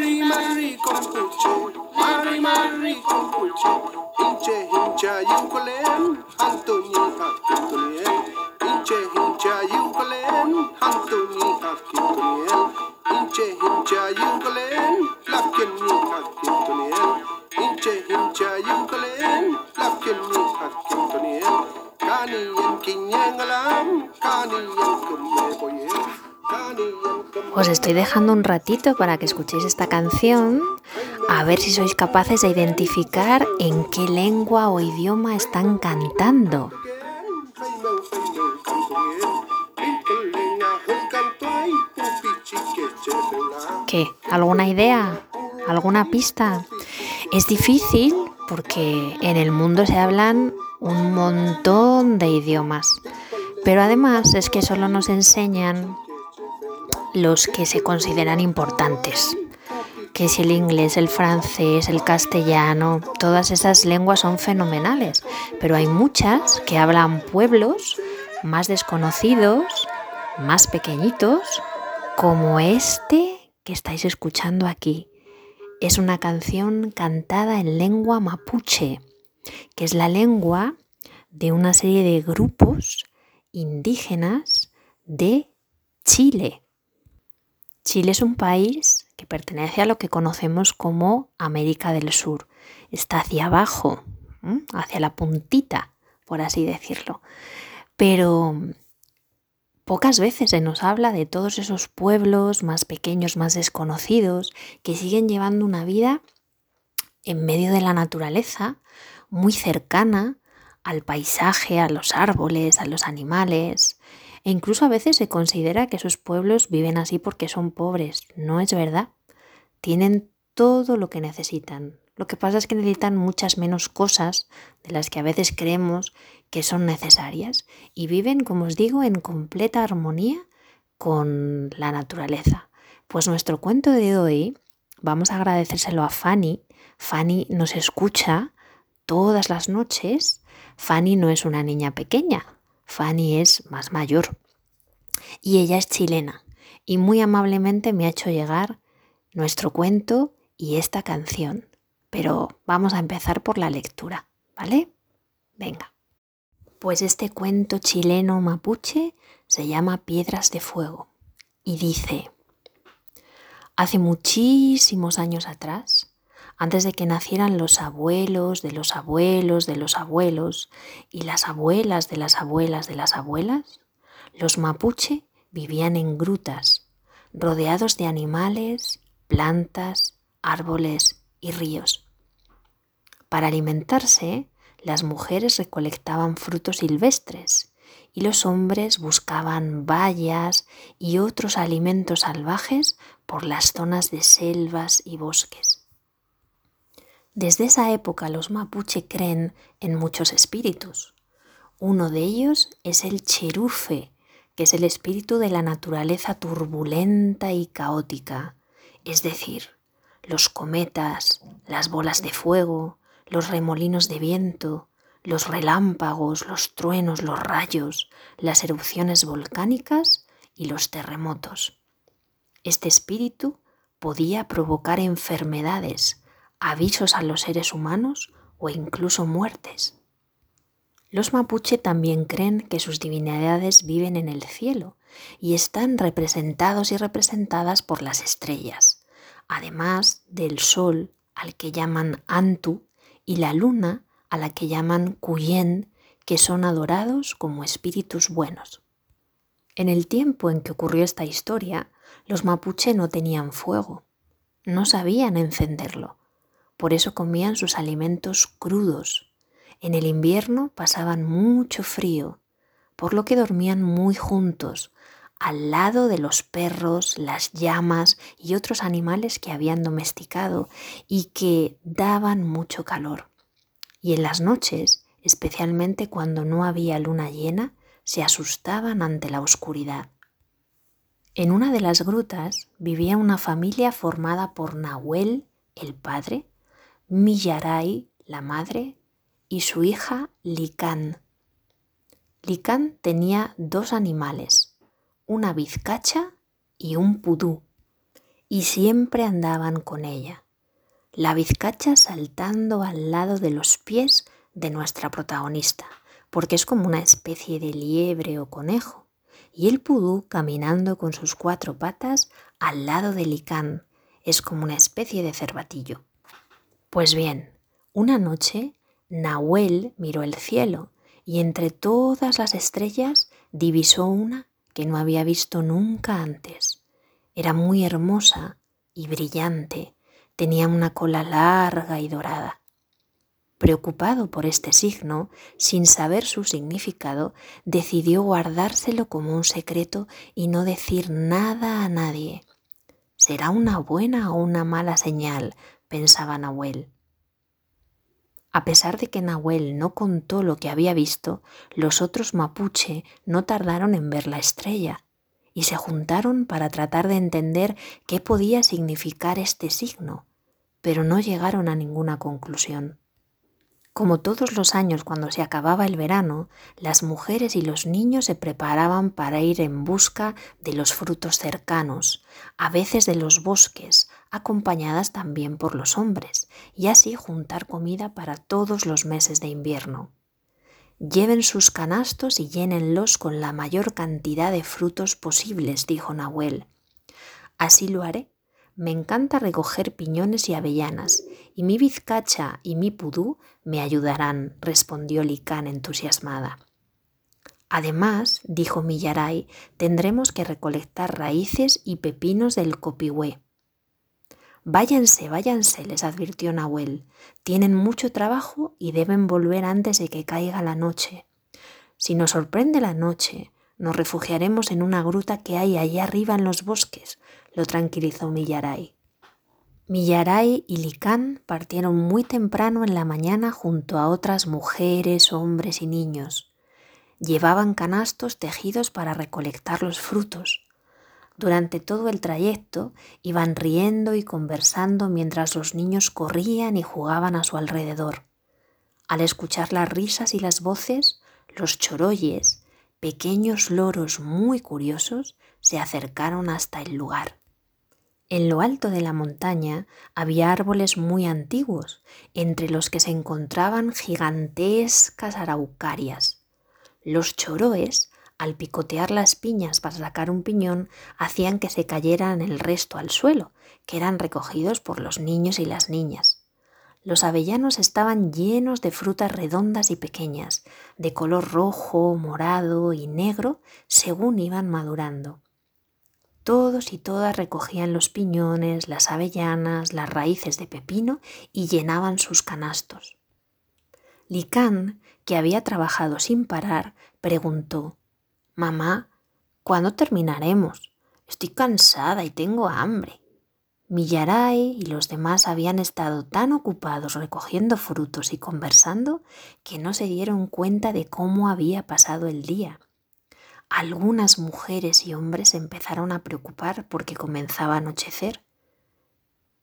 mari mari kompucho mari mari kompucho hinche hincha yukolen Antonio hakitulen hinche hincha yukolen antoni hakitulen hinche hincha yukolen lakken ni hakitulen hinche hincha yukolen lakken ni hakitulen kani en kinyengalam kani en kumme koyen Os estoy dejando un ratito para que escuchéis esta canción, a ver si sois capaces de identificar en qué lengua o idioma están cantando. ¿Qué? ¿Alguna idea? ¿Alguna pista? Es difícil porque en el mundo se hablan un montón de idiomas, pero además es que solo nos enseñan los que se consideran importantes, que es el inglés, el francés, el castellano, todas esas lenguas son fenomenales, pero hay muchas que hablan pueblos más desconocidos, más pequeñitos, como este que estáis escuchando aquí. Es una canción cantada en lengua mapuche, que es la lengua de una serie de grupos indígenas de Chile. Chile es un país que pertenece a lo que conocemos como América del Sur. Está hacia abajo, hacia la puntita, por así decirlo. Pero pocas veces se nos habla de todos esos pueblos más pequeños, más desconocidos, que siguen llevando una vida en medio de la naturaleza, muy cercana al paisaje, a los árboles, a los animales. E incluso a veces se considera que esos pueblos viven así porque son pobres. No es verdad. Tienen todo lo que necesitan. Lo que pasa es que necesitan muchas menos cosas de las que a veces creemos que son necesarias y viven, como os digo, en completa armonía con la naturaleza. Pues nuestro cuento de hoy vamos a agradecérselo a Fanny. Fanny nos escucha todas las noches. Fanny no es una niña pequeña, Fanny es más mayor y ella es chilena y muy amablemente me ha hecho llegar nuestro cuento y esta canción. Pero vamos a empezar por la lectura, ¿vale? Venga. Pues este cuento chileno mapuche se llama Piedras de Fuego y dice, hace muchísimos años atrás, antes de que nacieran los abuelos de los abuelos de los abuelos y las abuelas de las abuelas de las abuelas, los mapuche vivían en grutas, rodeados de animales, plantas, árboles y ríos. Para alimentarse, las mujeres recolectaban frutos silvestres y los hombres buscaban bayas y otros alimentos salvajes por las zonas de selvas y bosques. Desde esa época los mapuche creen en muchos espíritus. Uno de ellos es el cherufe, que es el espíritu de la naturaleza turbulenta y caótica, es decir, los cometas, las bolas de fuego, los remolinos de viento, los relámpagos, los truenos, los rayos, las erupciones volcánicas y los terremotos. Este espíritu podía provocar enfermedades, avisos a los seres humanos o incluso muertes. Los mapuche también creen que sus divinidades viven en el cielo y están representados y representadas por las estrellas, además del sol al que llaman Antu y la luna a la que llaman Cuyen, que son adorados como espíritus buenos. En el tiempo en que ocurrió esta historia, los mapuche no tenían fuego, no sabían encenderlo, por eso comían sus alimentos crudos. En el invierno pasaban mucho frío, por lo que dormían muy juntos, al lado de los perros, las llamas y otros animales que habían domesticado y que daban mucho calor. Y en las noches, especialmente cuando no había luna llena, se asustaban ante la oscuridad. En una de las grutas vivía una familia formada por Nahuel, el padre, Millaray, la madre, y su hija Licán. Licán tenía dos animales, una vizcacha y un pudú, y siempre andaban con ella. La vizcacha saltando al lado de los pies de nuestra protagonista, porque es como una especie de liebre o conejo, y el pudú caminando con sus cuatro patas al lado de Licán, es como una especie de cervatillo. Pues bien, una noche Nahuel miró el cielo y entre todas las estrellas divisó una que no había visto nunca antes. Era muy hermosa y brillante, tenía una cola larga y dorada. Preocupado por este signo, sin saber su significado, decidió guardárselo como un secreto y no decir nada a nadie. ¿Será una buena o una mala señal? Pensaba Nahuel. A pesar de que Nahuel no contó lo que había visto, los otros mapuche no tardaron en ver la estrella y se juntaron para tratar de entender qué podía significar este signo, pero no llegaron a ninguna conclusión. Como todos los años cuando se acababa el verano, las mujeres y los niños se preparaban para ir en busca de los frutos cercanos, a veces de los bosques, acompañadas también por los hombres, y así juntar comida para todos los meses de invierno. Lleven sus canastos y llénenlos con la mayor cantidad de frutos posibles, dijo Nahuel. Así lo haré, me encanta recoger piñones y avellanas, y mi bizcacha y mi pudú me ayudarán, respondió Licán entusiasmada. Además, dijo Millaray, tendremos que recolectar raíces y pepinos del copihue. Váyanse, váyanse, les advirtió Nahuel. Tienen mucho trabajo y deben volver antes de que caiga la noche. Si nos sorprende la noche, nos refugiaremos en una gruta que hay allá arriba en los bosques, lo tranquilizó Millaray. Millaray y Licán partieron muy temprano en la mañana junto a otras mujeres, hombres y niños. Llevaban canastos tejidos para recolectar los frutos. Durante todo el trayecto iban riendo y conversando mientras los niños corrían y jugaban a su alrededor. Al escuchar las risas y las voces, los choroyes, pequeños loros muy curiosos, se acercaron hasta el lugar. En lo alto de la montaña había árboles muy antiguos, entre los que se encontraban gigantescas araucarias. Los choroes, al picotear las piñas para sacar un piñón, hacían que se cayeran el resto al suelo, que eran recogidos por los niños y las niñas. Los avellanos estaban llenos de frutas redondas y pequeñas, de color rojo, morado y negro, según iban madurando. Todos y todas recogían los piñones, las avellanas, las raíces de pepino y llenaban sus canastos. Licán, que había trabajado sin parar, preguntó Mamá, ¿cuándo terminaremos? Estoy cansada y tengo hambre. Millaray y los demás habían estado tan ocupados recogiendo frutos y conversando que no se dieron cuenta de cómo había pasado el día algunas mujeres y hombres empezaron a preocupar porque comenzaba a anochecer.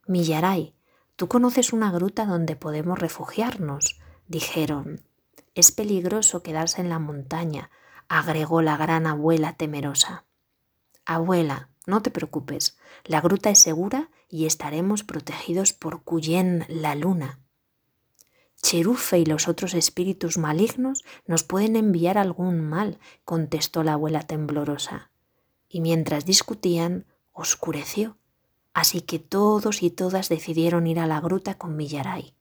Millaray, tú conoces una gruta donde podemos refugiarnos, dijeron. Es peligroso quedarse en la montaña, agregó la gran abuela temerosa. Abuela, no te preocupes, la gruta es segura y estaremos protegidos por Cuyen la luna. Cherufe y los otros espíritus malignos nos pueden enviar algún mal, contestó la abuela temblorosa. Y mientras discutían, oscureció, así que todos y todas decidieron ir a la gruta con Millaray.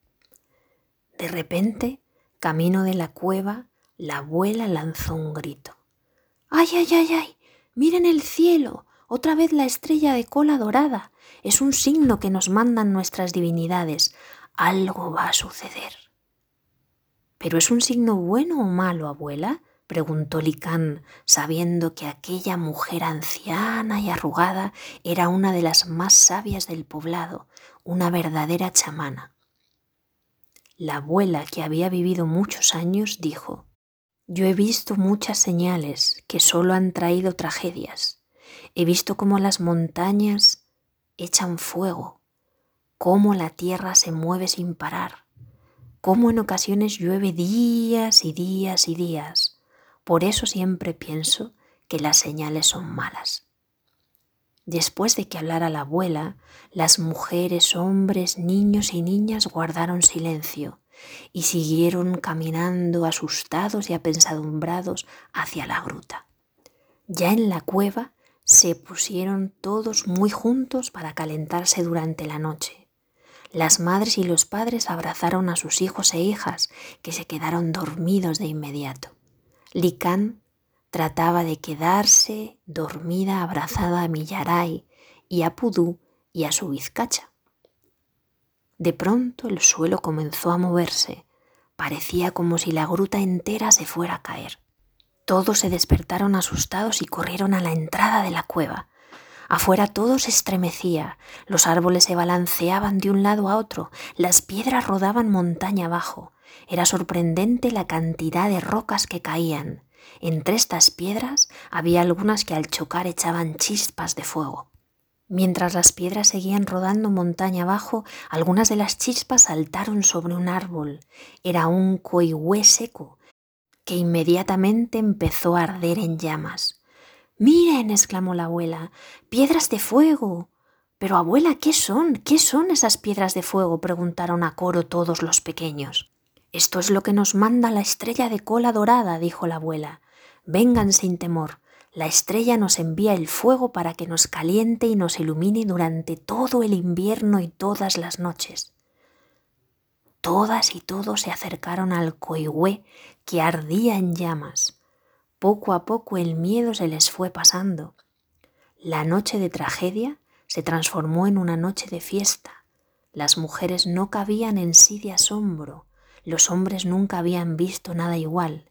De repente, camino de la cueva, la abuela lanzó un grito. ¡Ay, ay, ay, ay! ¡Miren el cielo! Otra vez la estrella de cola dorada. Es un signo que nos mandan nuestras divinidades. Algo va a suceder. ¿Pero es un signo bueno o malo, abuela? preguntó Licán, sabiendo que aquella mujer anciana y arrugada era una de las más sabias del poblado, una verdadera chamana. La abuela, que había vivido muchos años, dijo, Yo he visto muchas señales que solo han traído tragedias. He visto cómo las montañas echan fuego, cómo la tierra se mueve sin parar, cómo en ocasiones llueve días y días y días. Por eso siempre pienso que las señales son malas. Después de que hablara la abuela, las mujeres, hombres, niños y niñas guardaron silencio y siguieron caminando asustados y apensadumbrados hacia la gruta. Ya en la cueva se pusieron todos muy juntos para calentarse durante la noche. Las madres y los padres abrazaron a sus hijos e hijas, que se quedaron dormidos de inmediato. Licán trataba de quedarse dormida abrazada a Millaray y a Pudú y a su bizcacha. De pronto el suelo comenzó a moverse, parecía como si la gruta entera se fuera a caer. Todos se despertaron asustados y corrieron a la entrada de la cueva. Afuera todo se estremecía, los árboles se balanceaban de un lado a otro, las piedras rodaban montaña abajo. Era sorprendente la cantidad de rocas que caían. Entre estas piedras había algunas que al chocar echaban chispas de fuego. Mientras las piedras seguían rodando montaña abajo, algunas de las chispas saltaron sobre un árbol. Era un coihue seco, que inmediatamente empezó a arder en llamas. Miren, exclamó la abuela, piedras de fuego. Pero abuela, ¿qué son? ¿Qué son esas piedras de fuego? preguntaron a coro todos los pequeños. Esto es lo que nos manda la estrella de cola dorada, dijo la abuela. Vengan sin temor. La estrella nos envía el fuego para que nos caliente y nos ilumine durante todo el invierno y todas las noches. Todas y todos se acercaron al coihue que ardía en llamas. Poco a poco el miedo se les fue pasando. La noche de tragedia se transformó en una noche de fiesta. Las mujeres no cabían en sí de asombro, los hombres nunca habían visto nada igual.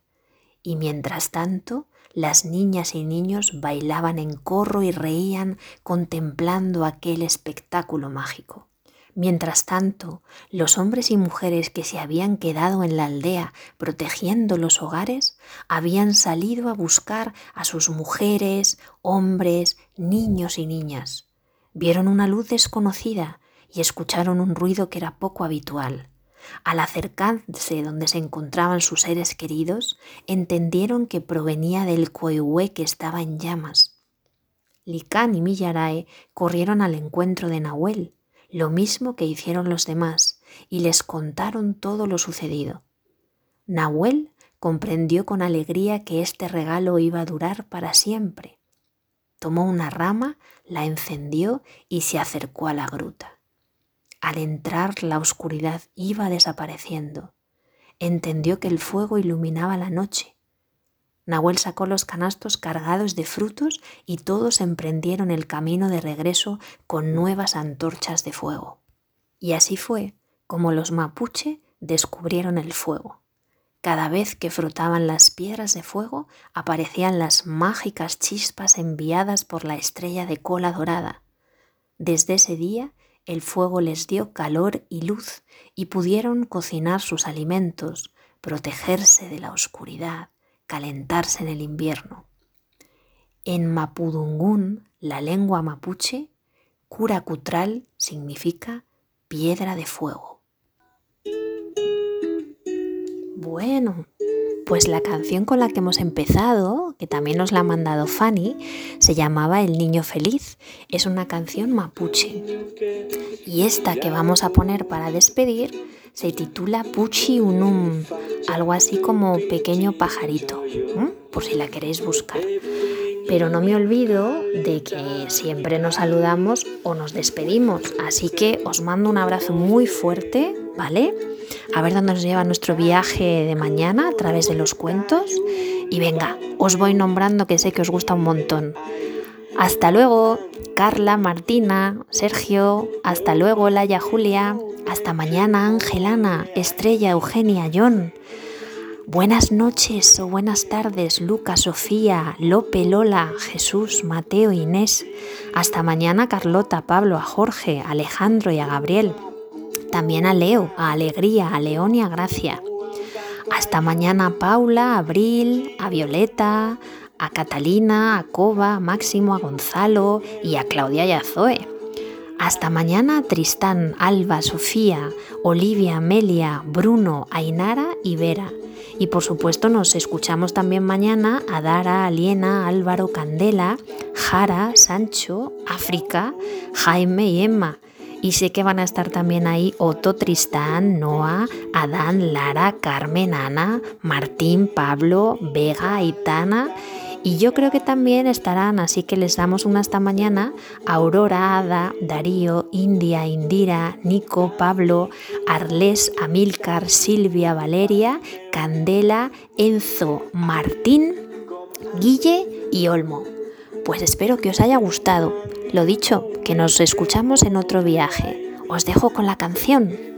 Y mientras tanto, las niñas y niños bailaban en corro y reían contemplando aquel espectáculo mágico. Mientras tanto, los hombres y mujeres que se habían quedado en la aldea protegiendo los hogares habían salido a buscar a sus mujeres, hombres, niños y niñas. Vieron una luz desconocida y escucharon un ruido que era poco habitual. Al acercarse donde se encontraban sus seres queridos, entendieron que provenía del coihue que estaba en llamas. Licán y Millarae corrieron al encuentro de Nahuel, lo mismo que hicieron los demás, y les contaron todo lo sucedido. Nahuel comprendió con alegría que este regalo iba a durar para siempre. Tomó una rama, la encendió y se acercó a la gruta. Al entrar la oscuridad iba desapareciendo. Entendió que el fuego iluminaba la noche. Nahuel sacó los canastos cargados de frutos y todos emprendieron el camino de regreso con nuevas antorchas de fuego. Y así fue como los mapuche descubrieron el fuego. Cada vez que frotaban las piedras de fuego aparecían las mágicas chispas enviadas por la estrella de cola dorada. Desde ese día el fuego les dio calor y luz y pudieron cocinar sus alimentos, protegerse de la oscuridad, calentarse en el invierno. En Mapudungún, la lengua mapuche, Curacutral significa piedra de fuego. Bueno, pues la canción con la que hemos empezado, que también nos la ha mandado Fanny, se llamaba El Niño Feliz. Es una canción mapuche. Y esta que vamos a poner para despedir se titula Puchi Unum, algo así como pequeño pajarito, por si la queréis buscar. Pero no me olvido de que siempre nos saludamos o nos despedimos, así que os mando un abrazo muy fuerte, ¿vale? a ver dónde nos lleva nuestro viaje de mañana a través de los cuentos. Y venga, os voy nombrando que sé que os gusta un montón. Hasta luego, Carla, Martina, Sergio, hasta luego, Laia, Julia, hasta mañana, Angelana, Estrella, Eugenia, John. Buenas noches o buenas tardes, Lucas, Sofía, Lope, Lola, Jesús, Mateo, Inés. Hasta mañana, Carlota, Pablo, a Jorge, Alejandro y a Gabriel también a Leo, a Alegría, a León y a Gracia. Hasta mañana a Paula, a Abril, a Violeta, a Catalina, a Coba, a Máximo, a Gonzalo y a Claudia y a Zoe. Hasta mañana Tristán, Alba, Sofía, Olivia, Amelia, Bruno, Ainara y Vera. Y por supuesto nos escuchamos también mañana a Dara, Aliena, Álvaro, Candela, Jara, Sancho, África, Jaime y Emma. Y sé que van a estar también ahí Otto, Tristán, Noah, Adán, Lara, Carmen, Ana, Martín, Pablo, Vega, Itana y yo creo que también estarán, así que les damos una hasta mañana, Aurora, Ada, Darío, India, Indira, Nico, Pablo, Arles, Amilcar, Silvia, Valeria, Candela, Enzo, Martín, Guille y Olmo. Pues espero que os haya gustado. Lo dicho, que nos escuchamos en otro viaje. Os dejo con la canción.